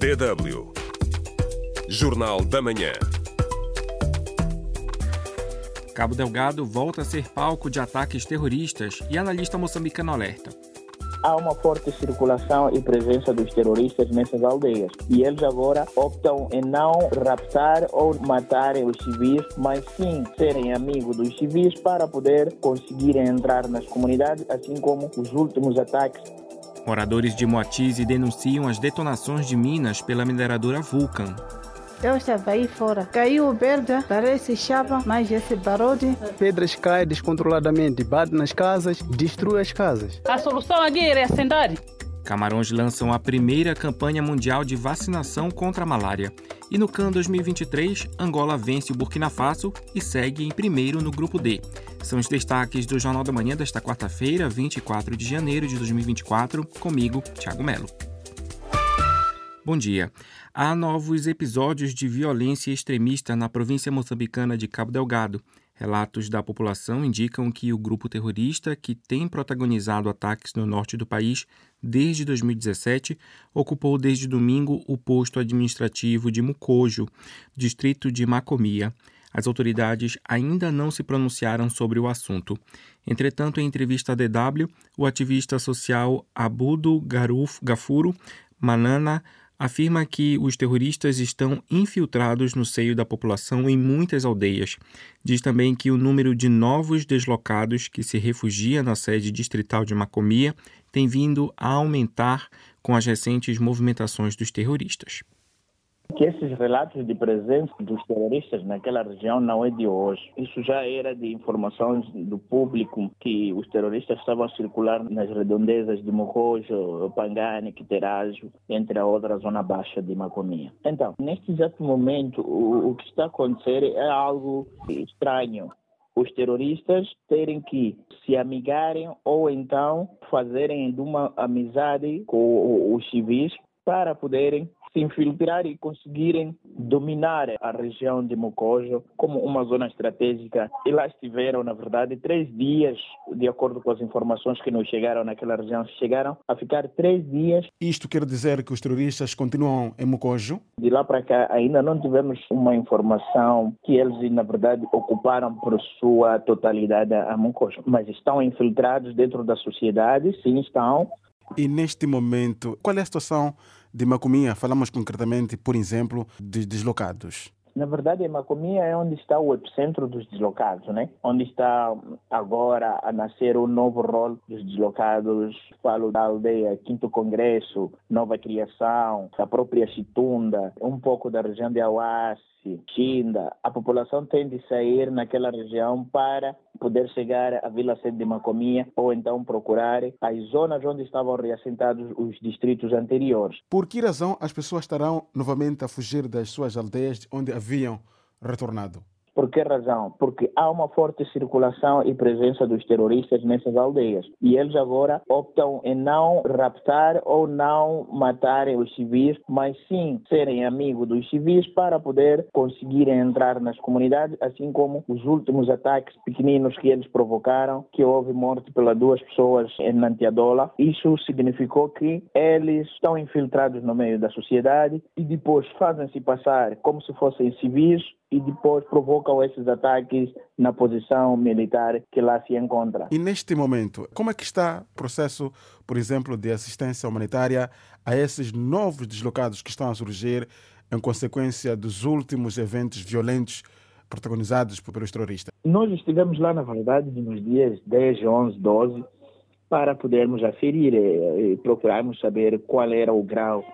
DW Jornal da Manhã. Cabo Delgado volta a ser palco de ataques terroristas e analista moçambicano alerta. Há uma forte circulação e presença dos terroristas nessas aldeias. E eles agora optam em não raptar ou matarem os civis, mas sim serem amigos dos civis para poder conseguirem entrar nas comunidades, assim como os últimos ataques Moradores de Moatize denunciam as detonações de minas pela mineradora Vulcan. Eu estava aí fora. Caiu verde, parece chapa, mas esse barulho. Pedras caem descontroladamente, bate nas casas, destrói as casas. A solução aqui é acender. Camarões lançam a primeira campanha mundial de vacinação contra a malária. E no CAN 2023, Angola vence o Burkina Faso e segue em primeiro no grupo D. São os destaques do Jornal da Manhã desta quarta-feira, 24 de janeiro de 2024, comigo, Thiago Melo. Bom dia. Há novos episódios de violência extremista na província moçambicana de Cabo Delgado. Relatos da população indicam que o grupo terrorista, que tem protagonizado ataques no norte do país desde 2017, ocupou desde domingo o posto administrativo de Mucojo, distrito de Macomia. As autoridades ainda não se pronunciaram sobre o assunto. Entretanto, em entrevista à DW, o ativista social Abudo Garuf Gafuro Manana afirma que os terroristas estão infiltrados no seio da população em muitas aldeias. Diz também que o número de novos deslocados que se refugia na sede distrital de Macomia tem vindo a aumentar com as recentes movimentações dos terroristas que esses relatos de presença dos terroristas naquela região não é de hoje. Isso já era de informações do público que os terroristas estavam a circular nas redondezas de Mocojo, Pangani, Quiterajo, entre a outra zona baixa de Macomia. Então, neste exato momento, o, o que está a acontecer é algo estranho os terroristas terem que se amigarem ou então fazerem de uma amizade com os civis para poderem se infiltrar e conseguirem dominar a região de Mocojo como uma zona estratégica. E lá estiveram, na verdade, três dias, de acordo com as informações que nos chegaram naquela região, chegaram a ficar três dias. Isto quer dizer que os terroristas continuam em Mocojo? De lá para cá ainda não tivemos uma informação que eles, na verdade, ocuparam por sua totalidade a Mocojo, mas estão infiltrados dentro da sociedade, sim, estão. E neste momento, qual é a situação de Macomia, falamos concretamente, por exemplo, de deslocados. Na verdade, Macomia é onde está o epicentro dos deslocados, né? Onde está agora a nascer o novo rol dos deslocados. Falo da aldeia Quinto Congresso, Nova Criação, a própria Chitunda, um pouco da região de Auás, Chinda. A população tem de sair naquela região para poder chegar à Vila Sede de Macomia ou então procurar as zonas onde estavam reassentados os distritos anteriores. Por que razão as pessoas estarão novamente a fugir das suas aldeias onde haviam retornado? Por que razão? Porque há uma forte circulação e presença dos terroristas nessas aldeias. E eles agora optam em não raptar ou não matarem os civis, mas sim serem amigos dos civis para poder conseguirem entrar nas comunidades, assim como os últimos ataques pequeninos que eles provocaram, que houve morte pelas duas pessoas em Nantiadola. Isso significou que eles estão infiltrados no meio da sociedade e depois fazem-se passar como se fossem civis e depois provocam esses ataques na posição militar que lá se encontra. E neste momento, como é que está o processo, por exemplo, de assistência humanitária a esses novos deslocados que estão a surgir em consequência dos últimos eventos violentos protagonizados pelos terroristas? Nós estivemos lá, na verdade, nos dias 10, 11, 12, para podermos aferir e procurarmos saber qual era o grau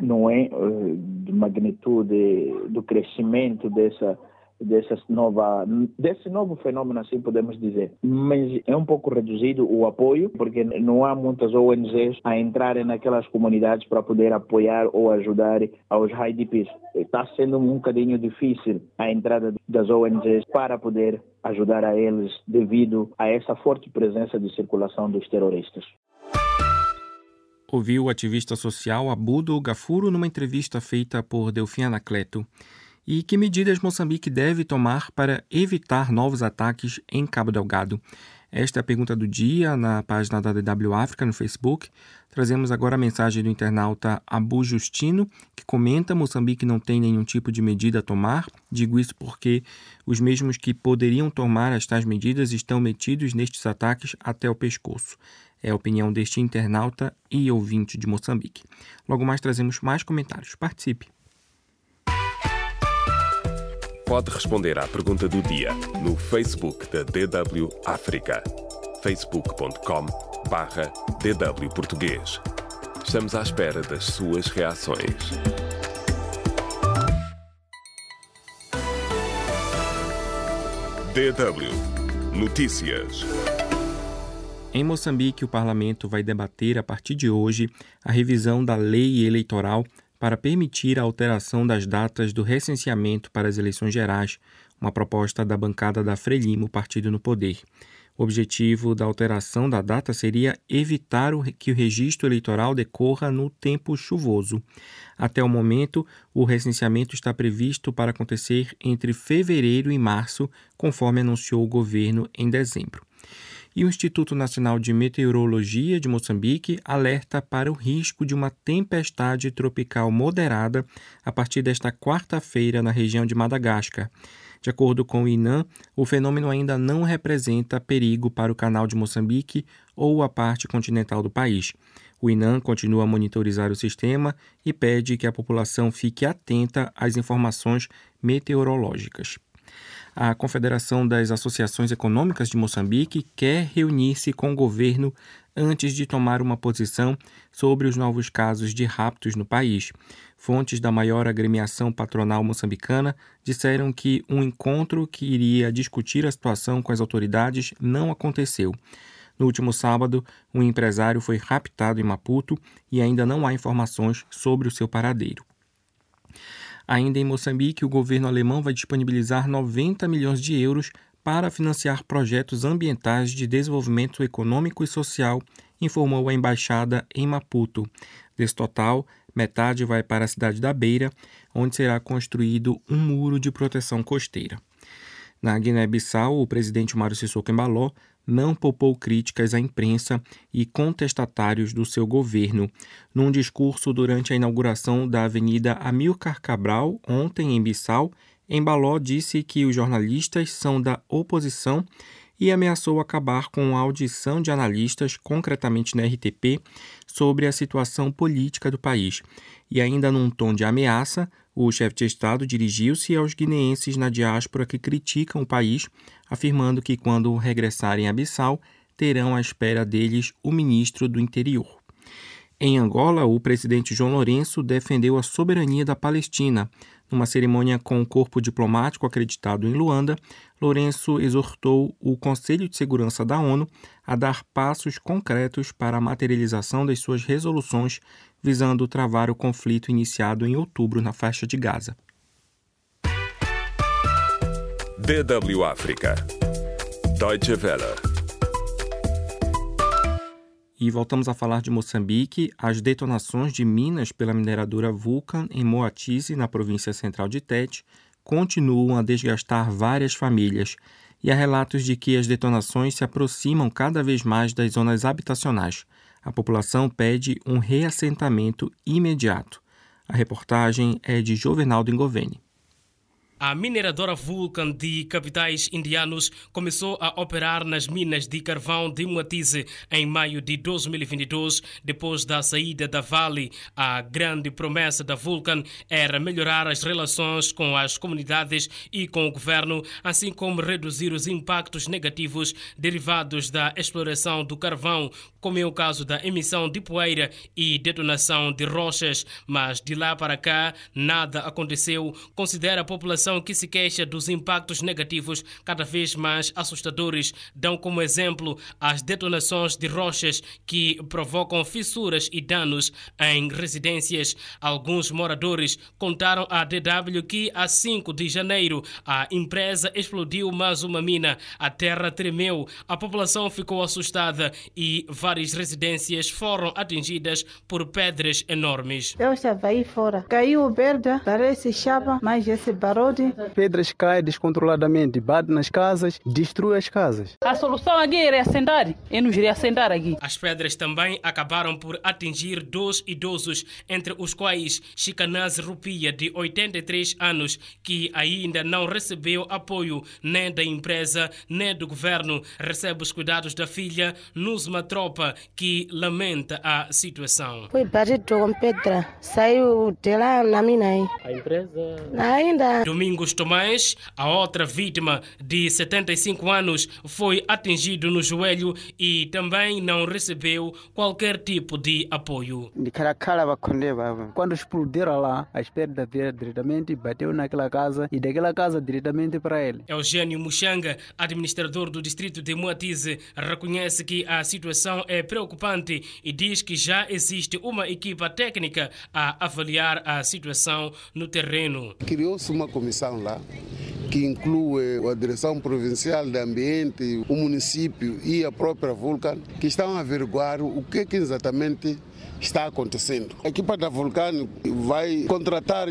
não é eh, de magnitude do crescimento dessa dessa nova desse novo fenômeno assim podemos dizer. Mas é um pouco reduzido o apoio porque não há muitas ONGs a entrarem naquelas comunidades para poder apoiar ou ajudar aos IDPs está sendo um bocadinho difícil a entrada das ONGs para poder ajudar a eles devido a essa forte presença de circulação dos terroristas ouviu o ativista social Abudo Gafuro numa entrevista feita por Delfim Anacleto. E que medidas Moçambique deve tomar para evitar novos ataques em Cabo Delgado? Esta é a pergunta do dia na página da DW África no Facebook. Trazemos agora a mensagem do internauta Abu Justino, que comenta: Moçambique não tem nenhum tipo de medida a tomar. Digo isso porque os mesmos que poderiam tomar as tais medidas estão metidos nestes ataques até o pescoço. É a opinião deste internauta e ouvinte de Moçambique. Logo mais trazemos mais comentários. Participe! Pode responder à pergunta do dia no Facebook da DW África. facebook.com barra DW Português. Estamos à espera das suas reações. DW Notícias. Em Moçambique, o parlamento vai debater a partir de hoje a revisão da lei eleitoral para permitir a alteração das datas do recenseamento para as eleições gerais, uma proposta da bancada da Frelimo, partido no poder. O objetivo da alteração da data seria evitar que o registro eleitoral decorra no tempo chuvoso. Até o momento, o recenseamento está previsto para acontecer entre fevereiro e março, conforme anunciou o governo em dezembro. E o Instituto Nacional de Meteorologia de Moçambique alerta para o risco de uma tempestade tropical moderada a partir desta quarta-feira na região de Madagascar. De acordo com o INAM, o fenômeno ainda não representa perigo para o canal de Moçambique ou a parte continental do país. O INAM continua a monitorizar o sistema e pede que a população fique atenta às informações meteorológicas a Confederação das Associações Econômicas de Moçambique quer reunir-se com o governo antes de tomar uma posição sobre os novos casos de raptos no país. Fontes da maior agremiação patronal moçambicana disseram que um encontro que iria discutir a situação com as autoridades não aconteceu. No último sábado, um empresário foi raptado em Maputo e ainda não há informações sobre o seu paradeiro. Ainda em Moçambique, o governo alemão vai disponibilizar 90 milhões de euros para financiar projetos ambientais de desenvolvimento econômico e social, informou a embaixada em Maputo. Desse total, metade vai para a cidade da Beira, onde será construído um muro de proteção costeira. Na Guiné-Bissau, o presidente Mário Sissoko Embaló não poupou críticas à imprensa e contestatários do seu governo. Num discurso durante a inauguração da Avenida Amilcar Cabral, ontem em Bissau, Embaló disse que os jornalistas são da oposição e ameaçou acabar com a audição de analistas, concretamente na RTP, sobre a situação política do país. E ainda num tom de ameaça, o chefe de Estado dirigiu-se aos guineenses na diáspora que criticam o país, afirmando que quando regressarem a Bissau, terão à espera deles o ministro do Interior. Em Angola, o presidente João Lourenço defendeu a soberania da Palestina. Numa cerimônia com o corpo diplomático acreditado em Luanda, Lourenço exortou o Conselho de Segurança da ONU a dar passos concretos para a materialização das suas resoluções visando travar o conflito iniciado em outubro na faixa de Gaza. DW África. Deutsche Welle. E voltamos a falar de Moçambique. As detonações de minas pela mineradora Vulcan em Moatize, na província central de Tete, continuam a desgastar várias famílias. E há relatos de que as detonações se aproximam cada vez mais das zonas habitacionais. A população pede um reassentamento imediato. A reportagem é de Jovenaldo Ingoveni. A mineradora Vulcan de capitais indianos começou a operar nas minas de carvão de Muatize em maio de 2022, depois da saída da Vale. A grande promessa da Vulcan era melhorar as relações com as comunidades e com o governo, assim como reduzir os impactos negativos derivados da exploração do carvão, como é o caso da emissão de poeira e detonação de rochas. Mas de lá para cá, nada aconteceu, considera a população população que se queixa dos impactos negativos cada vez mais assustadores dão como exemplo as detonações de rochas que provocam fissuras e danos em residências. Alguns moradores contaram à DW que a 5 de janeiro a empresa explodiu mais uma mina, a terra tremeu, a população ficou assustada e várias residências foram atingidas por pedras enormes. Eu estava aí fora, caiu o verde, parece chapa, mas esse barulho Pedras caem descontroladamente, bate nas casas, destrói as casas. A solução aqui é reassentar. Eu não iria assentar aqui. As pedras também acabaram por atingir dois idosos, entre os quais Chicanaz Rupia, de 83 anos, que ainda não recebeu apoio nem da empresa nem do governo. Recebe os cuidados da filha, Nusma Tropa, que lamenta a situação. Foi batido com pedra. Saiu de lá na mina aí. A empresa? Ainda. Domingos Tomás, a outra vítima de 75 anos, foi atingido no joelho e também não recebeu qualquer tipo de apoio. Quando explodiram lá, as pedras vieram diretamente, bateu naquela casa e daquela casa diretamente para ele. Eugênio Muxanga, administrador do distrito de Moatize, reconhece que a situação é preocupante e diz que já existe uma equipa técnica a avaliar a situação no terreno. Criou-se uma comissão lá que inclui a Direção Provincial de Ambiente, o município e a própria Vulcan, que estão a averiguar o que, que exatamente está acontecendo. A equipa da Vulcano vai contratar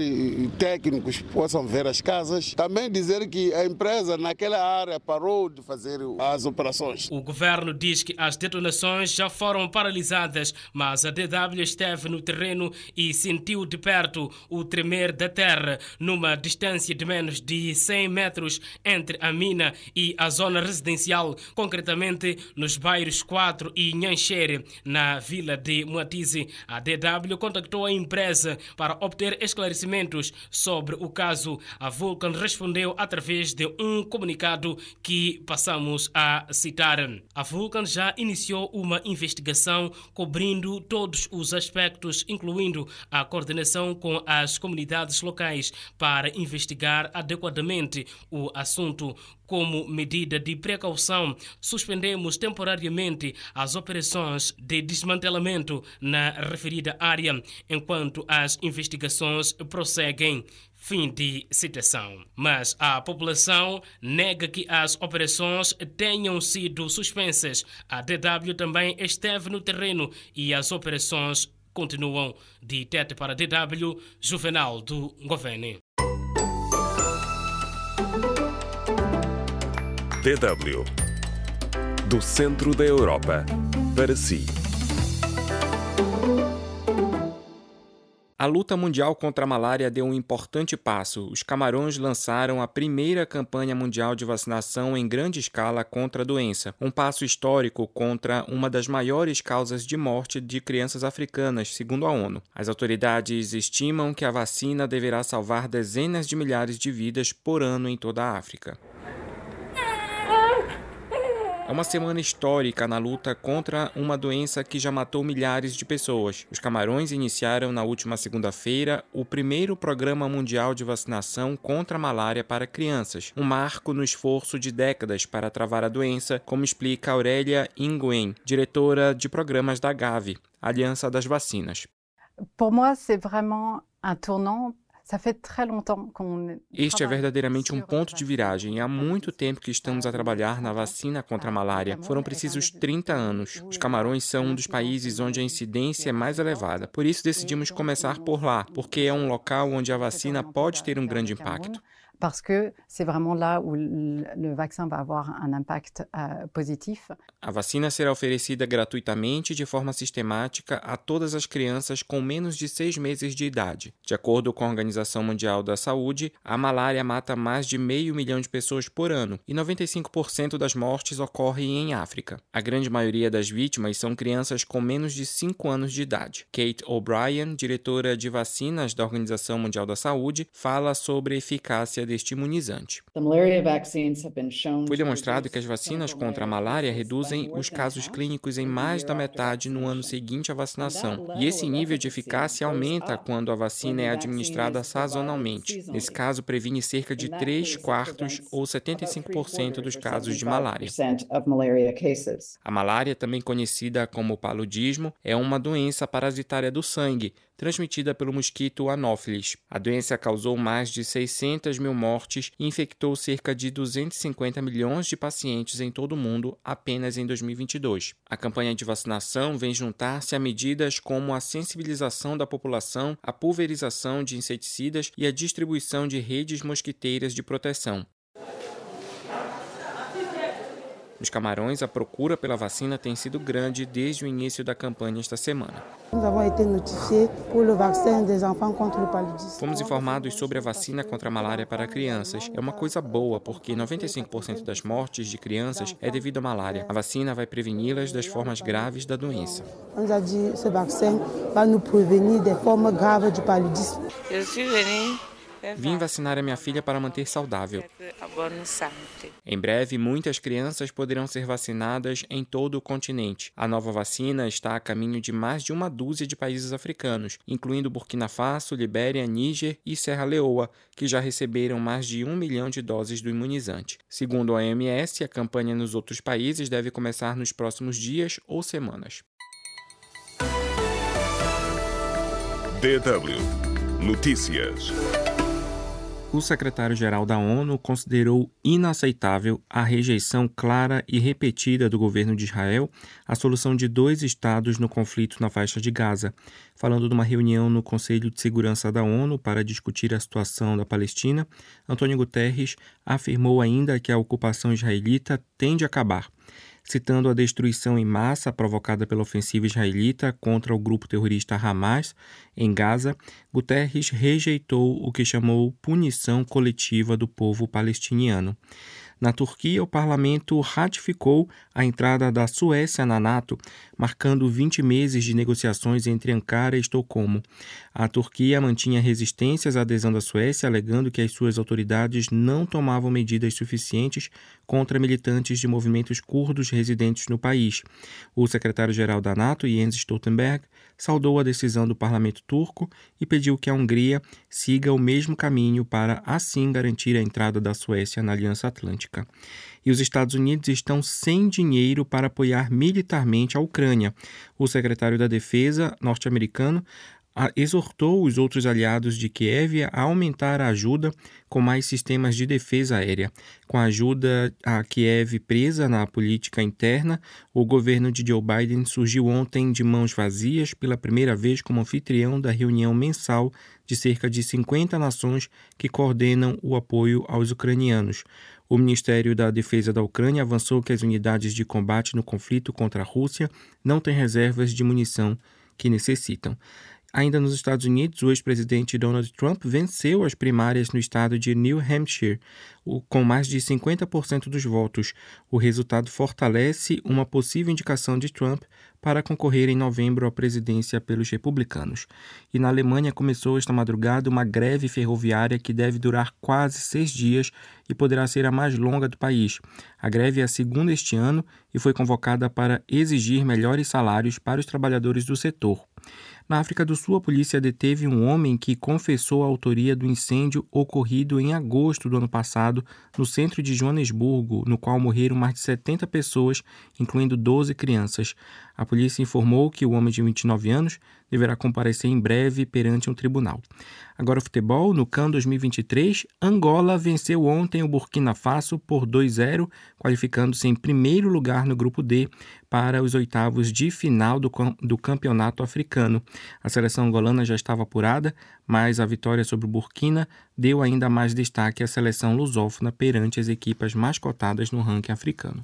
técnicos que possam ver as casas. Também dizer que a empresa naquela área parou de fazer as operações. O governo diz que as detonações já foram paralisadas, mas a DW esteve no terreno e sentiu de perto o tremer da terra, numa distância de menos de 100 metros entre a mina e a zona residencial, concretamente nos bairros 4 e Nhanchere, na vila de Moatize. A DW contactou a empresa para obter esclarecimentos sobre o caso. A Vulcan respondeu através de um comunicado que passamos a citar. A Vulcan já iniciou uma investigação cobrindo todos os aspectos, incluindo a coordenação com as comunidades locais para investigar adequadamente o assunto. Como medida de precaução, suspendemos temporariamente as operações de desmantelamento na referida área enquanto as investigações prosseguem. Fim de citação. Mas a população nega que as operações tenham sido suspensas. A DW também esteve no terreno e as operações continuam. De Tete para DW, Juvenal do Governo. DW do centro da Europa para si. A luta mundial contra a malária deu um importante passo. Os Camarões lançaram a primeira campanha mundial de vacinação em grande escala contra a doença, um passo histórico contra uma das maiores causas de morte de crianças africanas, segundo a ONU. As autoridades estimam que a vacina deverá salvar dezenas de milhares de vidas por ano em toda a África. É uma semana histórica na luta contra uma doença que já matou milhares de pessoas. Os Camarões iniciaram na última segunda-feira o primeiro programa mundial de vacinação contra a malária para crianças, um marco no esforço de décadas para travar a doença, como explica Aurélia Inguen, diretora de programas da Gavi, Aliança das Vacinas. Pour moi, c'est vraiment un tournant este é verdadeiramente um ponto de viragem. Há muito tempo que estamos a trabalhar na vacina contra a malária. Foram precisos 30 anos. Os Camarões são um dos países onde a incidência é mais elevada. Por isso decidimos começar por lá, porque é um local onde a vacina pode ter um grande impacto parce que c'est vraiment là où le vaccin va avoir un impact uh, positif. A vacina será oferecida gratuitamente de forma sistemática a todas as crianças com menos de seis meses de idade. De acordo com a Organização Mundial da Saúde, a malária mata mais de meio milhão de pessoas por ano e 95% das mortes ocorrem em África. A grande maioria das vítimas são crianças com menos de 5 anos de idade. Kate O'Brien, diretora de vacinas da Organização Mundial da Saúde, fala sobre a eficácia deste imunizante. Foi demonstrado que as vacinas contra a malária reduzem os casos clínicos em mais da metade no ano seguinte à vacinação, e esse nível de eficácia aumenta quando a vacina é administrada sazonalmente. Nesse caso, previne cerca de 3 quartos ou 75% dos casos de malária. A malária, também conhecida como paludismo, é uma doença parasitária do sangue transmitida pelo mosquito Anopheles. A doença causou mais de 600 mil mortes e infectou cerca de 250 milhões de pacientes em todo o mundo apenas em 2022. A campanha de vacinação vem juntar-se a medidas como a sensibilização da população, a pulverização de inseticidas e a distribuição de redes mosquiteiras de proteção. Nos Camarões, a procura pela vacina tem sido grande desde o início da campanha esta semana. Fomos informados sobre a vacina contra a malária para crianças. É uma coisa boa, porque 95% das mortes de crianças é devido à malária. A vacina vai preveni-las das formas graves da doença. Eu Vim vacinar a minha filha para manter saudável. Em breve, muitas crianças poderão ser vacinadas em todo o continente. A nova vacina está a caminho de mais de uma dúzia de países africanos, incluindo Burkina Faso, Libéria, Níger e Serra Leoa, que já receberam mais de um milhão de doses do imunizante. Segundo a OMS, a campanha nos outros países deve começar nos próximos dias ou semanas. DW Notícias o secretário-geral da ONU considerou inaceitável a rejeição clara e repetida do governo de Israel à solução de dois estados no conflito na faixa de Gaza. Falando de uma reunião no Conselho de Segurança da ONU para discutir a situação da Palestina, Antônio Guterres afirmou ainda que a ocupação israelita tende a acabar citando a destruição em massa provocada pela ofensiva israelita contra o grupo terrorista Hamas em Gaza, Guterres rejeitou o que chamou punição coletiva do povo palestiniano. Na Turquia, o parlamento ratificou a entrada da Suécia na NATO, marcando 20 meses de negociações entre Ankara e Estocolmo. A Turquia mantinha resistências à adesão da Suécia, alegando que as suas autoridades não tomavam medidas suficientes contra militantes de movimentos curdos residentes no país. O secretário-geral da NATO, Jens Stoltenberg, saudou a decisão do parlamento turco e pediu que a Hungria siga o mesmo caminho para assim garantir a entrada da Suécia na Aliança Atlântica. E os Estados Unidos estão sem dinheiro para apoiar militarmente a Ucrânia. O secretário da Defesa norte-americano exortou os outros aliados de Kiev a aumentar a ajuda com mais sistemas de defesa aérea. Com a ajuda a Kiev presa na política interna, o governo de Joe Biden surgiu ontem de mãos vazias pela primeira vez como anfitrião da reunião mensal de cerca de 50 nações que coordenam o apoio aos ucranianos. O Ministério da Defesa da Ucrânia avançou que as unidades de combate no conflito contra a Rússia não têm reservas de munição que necessitam. Ainda nos Estados Unidos, o ex-presidente Donald Trump venceu as primárias no estado de New Hampshire, com mais de 50% dos votos. O resultado fortalece uma possível indicação de Trump para concorrer em novembro à presidência pelos republicanos. E na Alemanha começou esta madrugada uma greve ferroviária que deve durar quase seis dias e poderá ser a mais longa do país. A greve é a segunda este ano e foi convocada para exigir melhores salários para os trabalhadores do setor. Na África do Sul, a polícia deteve um homem que confessou a autoria do incêndio ocorrido em agosto do ano passado no centro de Joanesburgo, no qual morreram mais de 70 pessoas, incluindo 12 crianças. A polícia informou que o homem de 29 anos deverá comparecer em breve perante um tribunal. Agora futebol, no CAN 2023, Angola venceu ontem o Burkina Faso por 2-0, qualificando-se em primeiro lugar no grupo D para os oitavos de final do, do campeonato africano. A seleção angolana já estava apurada, mas a vitória sobre o Burkina deu ainda mais destaque à seleção lusófona perante as equipas mais cotadas no ranking africano.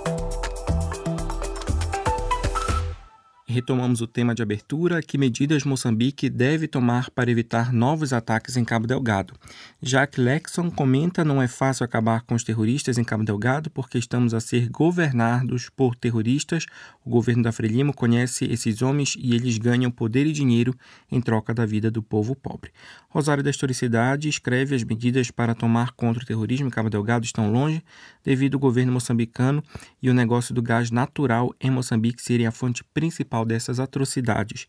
Retomamos o tema de abertura: que medidas Moçambique deve tomar para evitar novos ataques em Cabo Delgado? Jacques Lexon comenta: não é fácil acabar com os terroristas em Cabo Delgado porque estamos a ser governados por terroristas. O governo da Frelimo conhece esses homens e eles ganham poder e dinheiro em troca da vida do povo pobre. Rosário da Historicidade escreve: as medidas para tomar contra o terrorismo em Cabo Delgado estão longe devido ao governo moçambicano e o negócio do gás natural em Moçambique serem a fonte principal dessas atrocidades.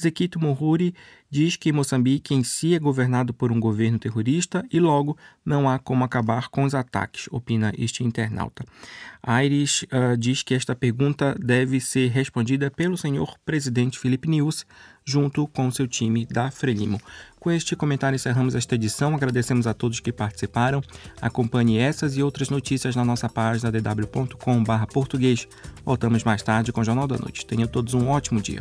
Zequito Mohuri diz que Moçambique em si é governado por um governo terrorista e logo não há como acabar com os ataques, opina este internauta. Aires uh, diz que esta pergunta deve ser respondida pelo senhor presidente Felipe Nius, junto com seu time da Frelimo. Com este comentário encerramos esta edição. Agradecemos a todos que participaram. Acompanhe essas e outras notícias na nossa página dw.com.br português. Voltamos mais tarde com o Jornal da Noite. Tenham todos um ótimo dia.